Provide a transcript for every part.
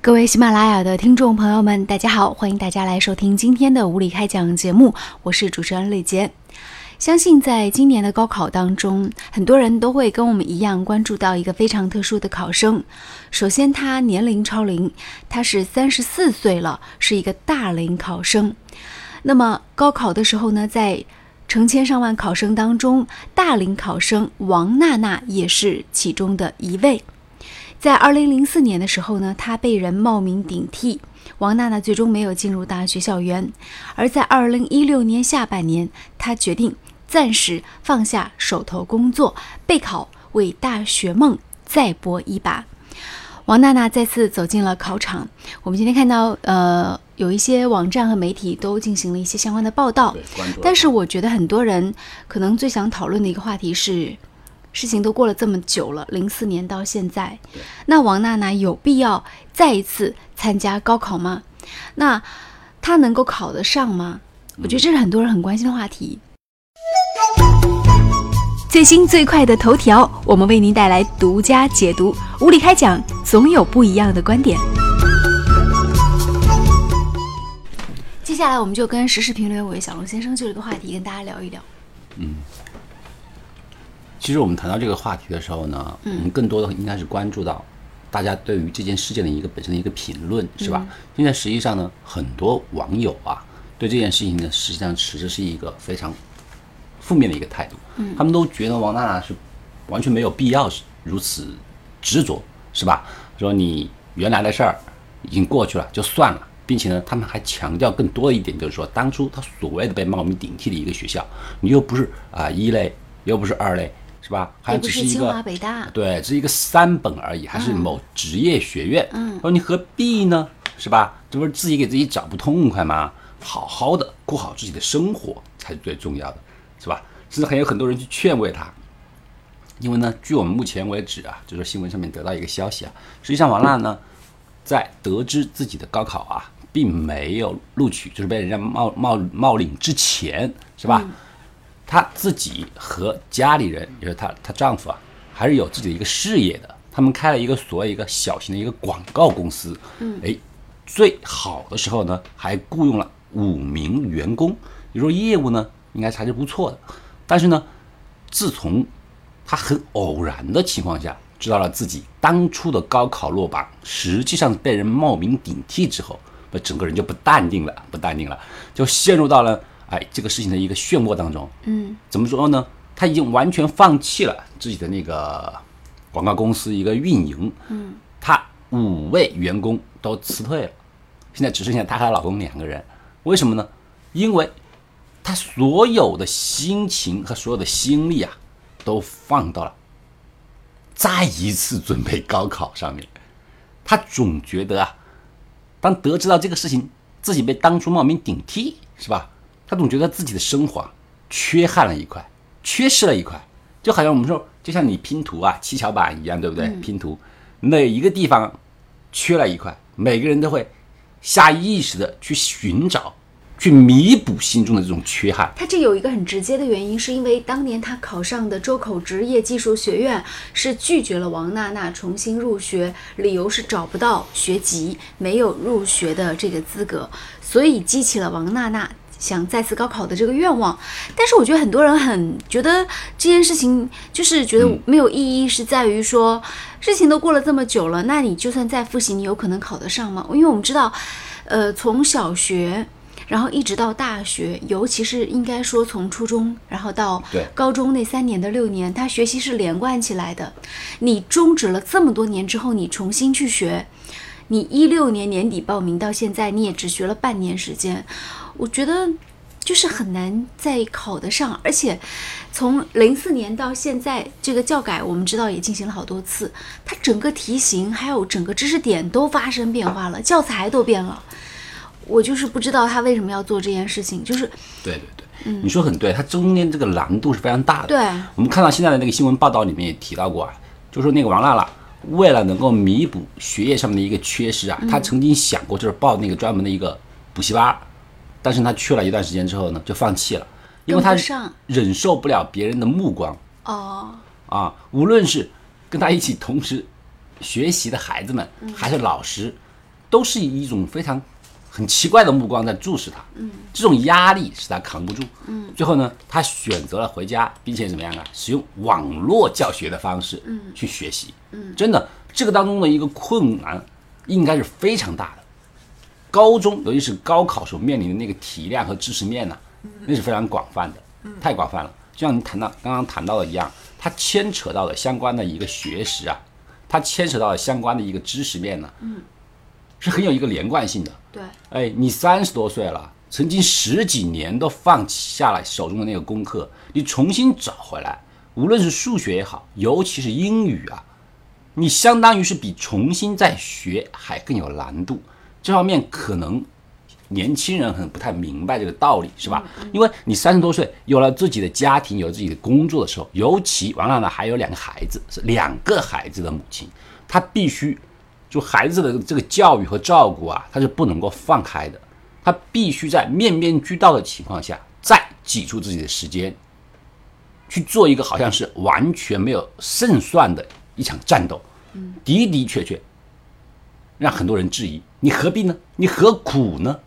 各位喜马拉雅的听众朋友们，大家好，欢迎大家来收听今天的无理开讲节目，我是主持人李杰。相信在今年的高考当中，很多人都会跟我们一样关注到一个非常特殊的考生。首先，他年龄超龄，他是三十四岁了，是一个大龄考生。那么高考的时候呢，在成千上万考生当中，大龄考生王娜娜也是其中的一位。在二零零四年的时候呢，她被人冒名顶替，王娜娜最终没有进入大学校园。而在二零一六年下半年，她决定暂时放下手头工作，备考，为大学梦再搏一把。王娜娜再次走进了考场。我们今天看到，呃，有一些网站和媒体都进行了一些相关的报道，但是我觉得很多人可能最想讨论的一个话题是。事情都过了这么久了，零四年到现在，那王娜娜有必要再一次参加高考吗？那她能够考得上吗？我觉得这是很多人很关心的话题。最新最快的头条，我们为您带来独家解读。无理开讲，总有不一样的观点。接下来，我们就跟时事评论委小龙先生就这个话题跟大家聊一聊。嗯。其实我们谈到这个话题的时候呢，我们更多的应该是关注到大家对于这件事件的一个本身的一个评论，是吧？现在实际上呢，很多网友啊，对这件事情呢，实际上持的是一个非常负面的一个态度。嗯，他们都觉得王娜娜是完全没有必要如此执着，是吧？说你原来的事儿已经过去了，就算了，并且呢，他们还强调更多的一点，就是说当初他所谓的被冒名顶替的一个学校，你又不是啊一类，又不是二类。是吧？还只是一个对，只是一个三本而已，还是某职业学院。嗯，说你何必呢？是吧？这不是自己给自己找不痛快吗？好好的过好自己的生活才是最重要的，是吧？甚至还有很多人去劝慰他。因为呢，据我们目前为止啊，就是新闻上面得到一个消息啊，实际上王娜呢，在得知自己的高考啊，并没有录取，就是被人家冒冒冒领之前，是吧？她自己和家里人，也是她她丈夫啊，还是有自己的一个事业的。他们开了一个所谓一个小型的一个广告公司。嗯，哎，最好的时候呢，还雇佣了五名员工。你说业务呢，应该还是不错的。但是呢，自从她很偶然的情况下知道了自己当初的高考落榜，实际上被人冒名顶替之后，那整个人就不淡定了，不淡定了，就陷入到了。哎，这个事情的一个漩涡当中，嗯，怎么说呢？他已经完全放弃了自己的那个广告公司一个运营，嗯，他五位员工都辞退了，现在只剩下他和她老公两个人。为什么呢？因为他所有的心情和所有的心力啊，都放到了再一次准备高考上面。他总觉得啊，当得知到这个事情，自己被当初冒名顶替，是吧？他总觉得自己的生活缺憾了一块，缺失了一块，就好像我们说，就像你拼图啊，七巧板一样，对不对？拼图每一个地方缺了一块，每个人都会下意识的去寻找，去弥补心中的这种缺憾。他这有一个很直接的原因，是因为当年他考上的周口职业技术学院是拒绝了王娜娜重新入学，理由是找不到学籍，没有入学的这个资格，所以激起了王娜娜。想再次高考的这个愿望，但是我觉得很多人很觉得这件事情就是觉得没有意义，是在于说事情都过了这么久了，那你就算再复习，你有可能考得上吗？因为我们知道，呃，从小学，然后一直到大学，尤其是应该说从初中，然后到高中那三年的六年，他学习是连贯起来的。你终止了这么多年之后，你重新去学，你一六年年底报名到现在，你也只学了半年时间。我觉得就是很难再考得上，而且从零四年到现在，这个教改我们知道也进行了好多次，它整个题型还有整个知识点都发生变化了，教材都变了。我就是不知道他为什么要做这件事情，就是对对对，嗯，你说很对，它中间这个难度是非常大的。对，我们看到现在的那个新闻报道里面也提到过啊，就说那个王娜娜为了能够弥补学业上面的一个缺失啊，她曾经想过就是报那个专门的一个补习班。但是他去了一段时间之后呢，就放弃了，因为他忍受不了别人的目光。哦，啊，无论是跟他一起同时学习的孩子们，还是老师，都是以一种非常很奇怪的目光在注视他。嗯，这种压力使他扛不住。嗯，最后呢，他选择了回家，并且怎么样啊？使用网络教学的方式，嗯，去学习。嗯，真的，这个当中的一个困难应该是非常大的。高中，尤其是高考所面临的那个体量和知识面呢，那是非常广泛的，太广泛了。就像你谈到刚刚谈到的一样，它牵扯到的相关的一个学识啊，它牵扯到的相关的一个知识面呢，嗯，是很有一个连贯性的。对，哎，你三十多岁了，曾经十几年都放弃下来手中的那个功课，你重新找回来，无论是数学也好，尤其是英语啊，你相当于是比重新再学还更有难度。这方面可能。年轻人很不太明白这个道理，是吧？因为你三十多岁，有了自己的家庭，有自己的工作的时候，尤其王娜娜还有两个孩子，是两个孩子的母亲，她必须就孩子的这个教育和照顾啊，她是不能够放开的，她必须在面面俱到的情况下，再挤出自己的时间，去做一个好像是完全没有胜算的一场战斗，的的确确让很多人质疑，你何必呢？你何苦呢？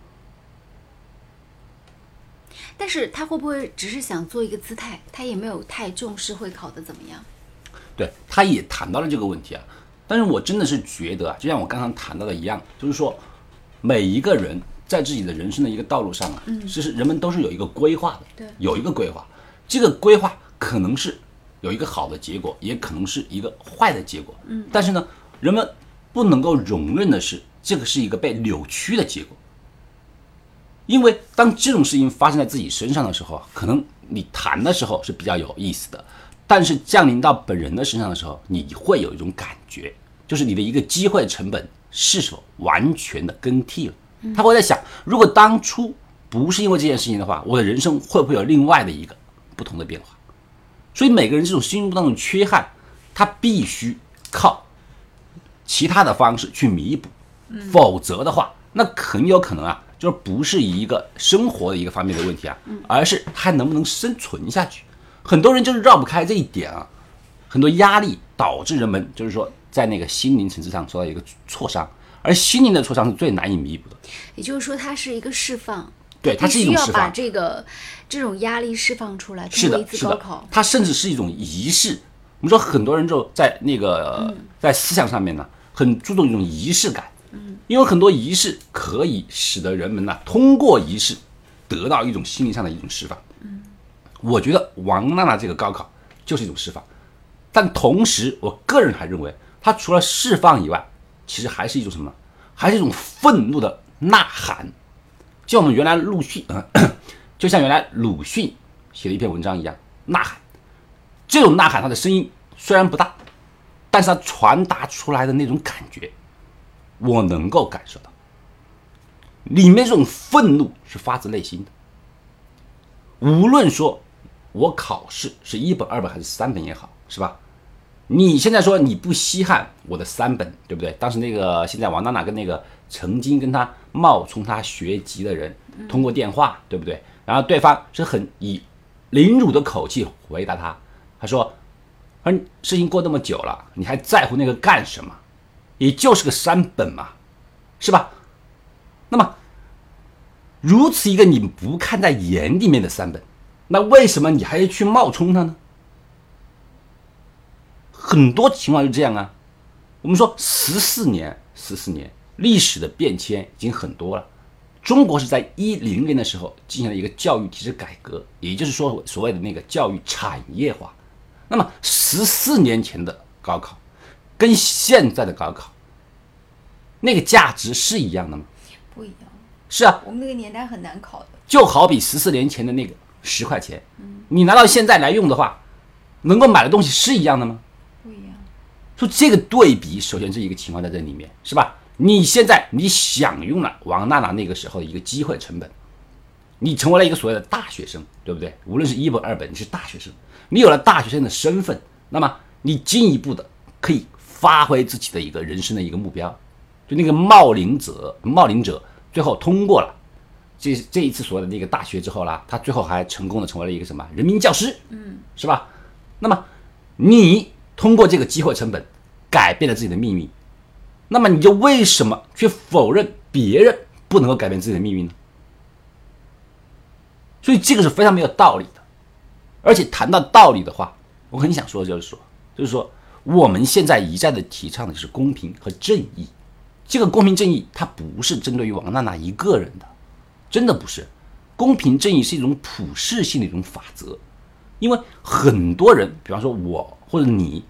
但是他会不会只是想做一个姿态？他也没有太重视会考的怎么样？对，他也谈到了这个问题啊。但是我真的是觉得啊，就像我刚刚谈到的一样，就是说，每一个人在自己的人生的一个道路上啊，其实人们都是有一个规划的，对，有一个规划。这个规划可能是有一个好的结果，也可能是一个坏的结果。嗯，但是呢，人们不能够容忍的是，这个是一个被扭曲的结果。因为当这种事情发生在自己身上的时候，可能你谈的时候是比较有意思的，但是降临到本人的身上的时候，你会有一种感觉，就是你的一个机会成本是否完全的更替了。他会在想，如果当初不是因为这件事情的话，我的人生会不会有另外的一个不同的变化？所以每个人这种心目当中缺憾，他必须靠其他的方式去弥补，否则的话，那很有可能啊。就是不是一个生活的一个方面的问题啊，而是他能不能生存下去。很多人就是绕不开这一点啊，很多压力导致人们就是说在那个心灵层次上受到一个挫伤，而心灵的挫伤是最难以弥补的。也就是说，它是一个释放，对，它是一种释放，把这个这种压力释放出来，是的，是的，它甚至是一种仪式。我们说很多人就在那个在思想上面呢，很注重一种仪式感。因为很多仪式可以使得人们呢，通过仪式得到一种心理上的一种释放。嗯，我觉得王娜娜这个高考就是一种释放，但同时，我个人还认为，它除了释放以外，其实还是一种什么？还是一种愤怒的呐喊。就像我们原来鲁迅，就像原来鲁迅写的一篇文章一样，呐喊。这种呐喊，他的声音虽然不大，但是他传达出来的那种感觉。我能够感受到，里面这种愤怒是发自内心的。无论说，我考试是一本、二本还是三本也好，是吧？你现在说你不稀罕我的三本，对不对？当时那个现在王娜娜跟那个曾经跟他冒充他学籍的人通过电话，对不对？然后对方是很以凌辱的口气回答他，他说：“嗯，事情过那么久了，你还在乎那个干什么？”也就是个三本嘛，是吧？那么，如此一个你不看在眼里面的三本，那为什么你还要去冒充他呢？很多情况是这样啊。我们说十四年，十四年历史的变迁已经很多了。中国是在一零年的时候进行了一个教育体制改革，也就是说所谓的那个教育产业化。那么十四年前的高考。跟现在的高考，那个价值是一样的吗？不一样。是啊，我们那个年代很难考的。就好比十四年前的那个十块钱，你拿到现在来用的话，能够买的东西是一样的吗？不一样。说这个对比，首先是一个情况在这里面，是吧？你现在你享用了王娜娜那个时候的一个机会成本，你成为了一个所谓的大学生，对不对？无论是一本二本，你是大学生，你有了大学生的身份，那么你进一步的可以。发挥自己的一个人生的一个目标，就那个冒领者，冒领者最后通过了这这一次所谓的那个大学之后啦，他最后还成功的成为了一个什么人民教师，嗯，是吧？那么你通过这个机会成本改变了自己的命运，那么你就为什么去否认别人不能够改变自己的命运呢？所以这个是非常没有道理的。而且谈到道理的话，我很想说的就是说，就是说我们现在一再的提倡的就是公平和正义。这个公平正义它不是针对于王娜娜一个人的，真的不是。公平正义是一种普世性的一种法则，因为很多人，比方说我或者你，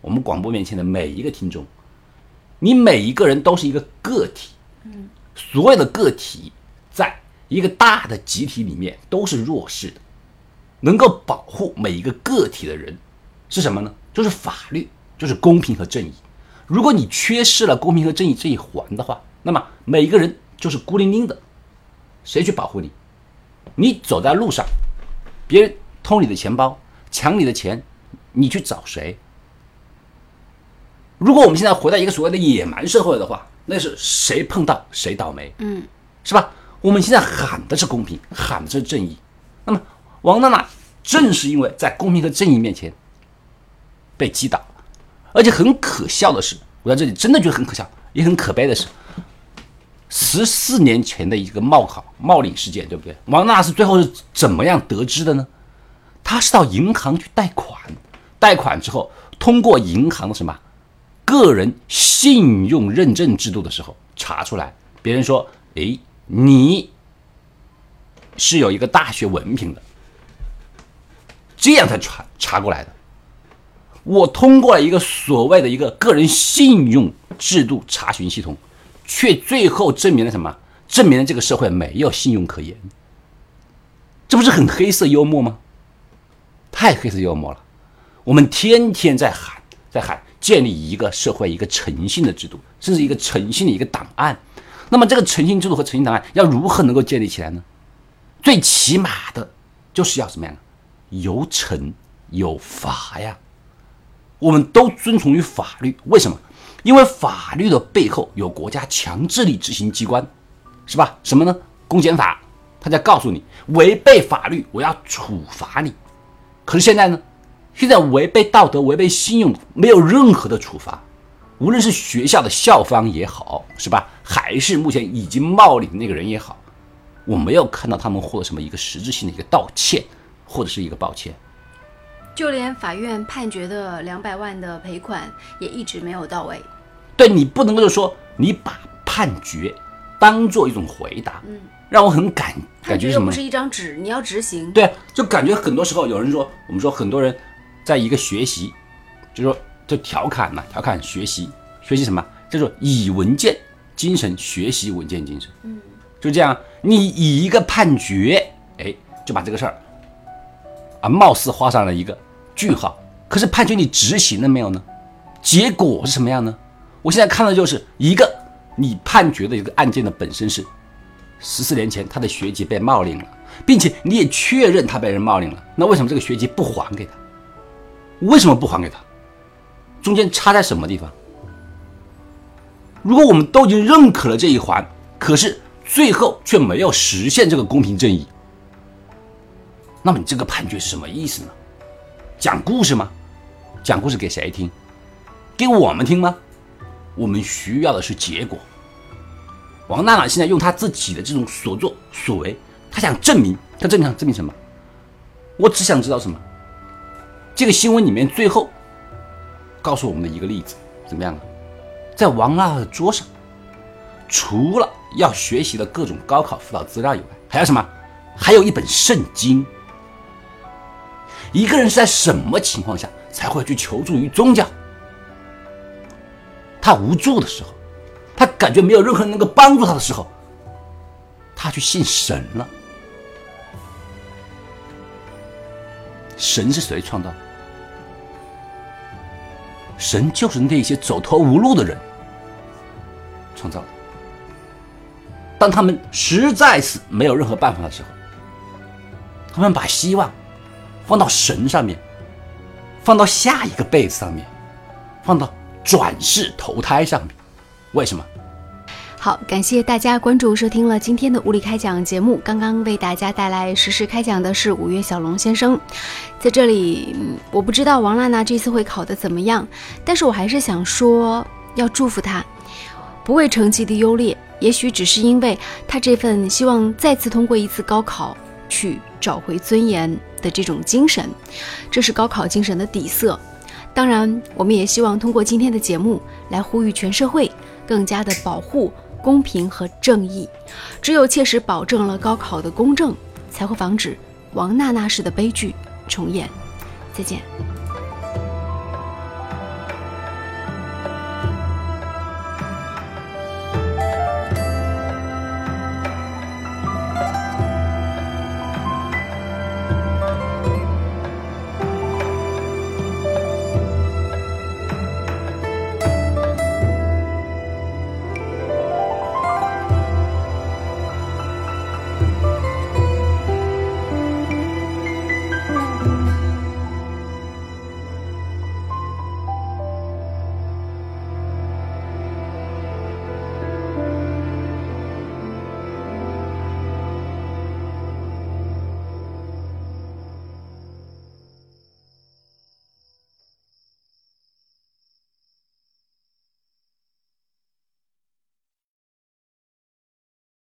我们广播面前的每一个听众。你每一个人都是一个个体，嗯，所有的个体在一个大的集体里面都是弱势的，能够保护每一个个体的人是什么呢？就是法律，就是公平和正义。如果你缺失了公平和正义这一环的话，那么每一个人就是孤零零的，谁去保护你？你走在路上，别人偷你的钱包，抢你的钱，你去找谁？如果我们现在回到一个所谓的野蛮社会的话，那是谁碰到谁倒霉，嗯，是吧？我们现在喊的是公平，喊的是正义。那么王娜娜正是因为在公平和正义面前被击倒，而且很可笑的是，我在这里真的觉得很可笑，也很可悲的是，十四年前的一个冒考冒领事件，对不对？王娜娜是最后是怎么样得知的呢？她是到银行去贷款，贷款之后通过银行的什么？个人信用认证制度的时候查出来，别人说：“诶，你是有一个大学文凭的。”这样才查查过来的。我通过了一个所谓的一个个人信用制度查询系统，却最后证明了什么？证明了这个社会没有信用可言。这不是很黑色幽默吗？太黑色幽默了。我们天天在喊，在喊。建立一个社会一个诚信的制度，甚至一个诚信的一个档案。那么，这个诚信制度和诚信档案要如何能够建立起来呢？最起码的，就是要什么样？有惩有罚呀。我们都遵从于法律，为什么？因为法律的背后有国家强制力执行机关，是吧？什么呢？公检法，他在告诉你，违背法律，我要处罚你。可是现在呢？现在违背道德、违背信用，没有任何的处罚，无论是学校的校方也好，是吧？还是目前已经冒领的那个人也好，我没有看到他们获得什么一个实质性的一个道歉，或者是一个抱歉。就连法院判决的两百万的赔款也一直没有到位。对你不能够说你把判决当做一种回答，嗯，让我很感感觉什么？不是一张纸，你要执行。对，就感觉很多时候有人说，我们说很多人。在一个学习，就说就调侃嘛，调侃学习，学习什么？叫做以文件精神学习文件精神。嗯，就这样，你以一个判决，哎，就把这个事儿啊，貌似画上了一个句号。可是判决你执行了没有呢？结果是什么样呢？我现在看到就是一个你判决的一个案件的本身是十四年前他的学籍被冒领了，并且你也确认他被人冒领了，那为什么这个学籍不还给他？为什么不还给他？中间差在什么地方？如果我们都已经认可了这一环，可是最后却没有实现这个公平正义，那么你这个判决是什么意思呢？讲故事吗？讲故事给谁听？给我们听吗？我们需要的是结果。王娜娜现在用她自己的这种所作所为，她想证明，她证明证明什么？我只想知道什么？这个新闻里面最后告诉我们的一个例子，怎么样啊？在王娜娜的桌上，除了要学习的各种高考辅导资料以外，还有什么？还有一本圣经。一个人是在什么情况下才会去求助于宗教？他无助的时候，他感觉没有任何人能够帮助他的时候，他去信神了。神是谁创造的？神就是那些走投无路的人创造的。当他们实在是没有任何办法的时候，他们把希望放到神上面，放到下一个辈子上面，放到转世投胎上面。为什么？好，感谢大家关注收听了今天的物理开讲节目。刚刚为大家带来实时开讲的是五月小龙先生，在这里，我不知道王娜娜这次会考得怎么样，但是我还是想说，要祝福她。不为成绩的优劣，也许只是因为他这份希望再次通过一次高考去找回尊严的这种精神，这是高考精神的底色。当然，我们也希望通过今天的节目来呼吁全社会更加的保护公平和正义。只有切实保证了高考的公正，才会防止王娜娜式的悲剧重演。再见。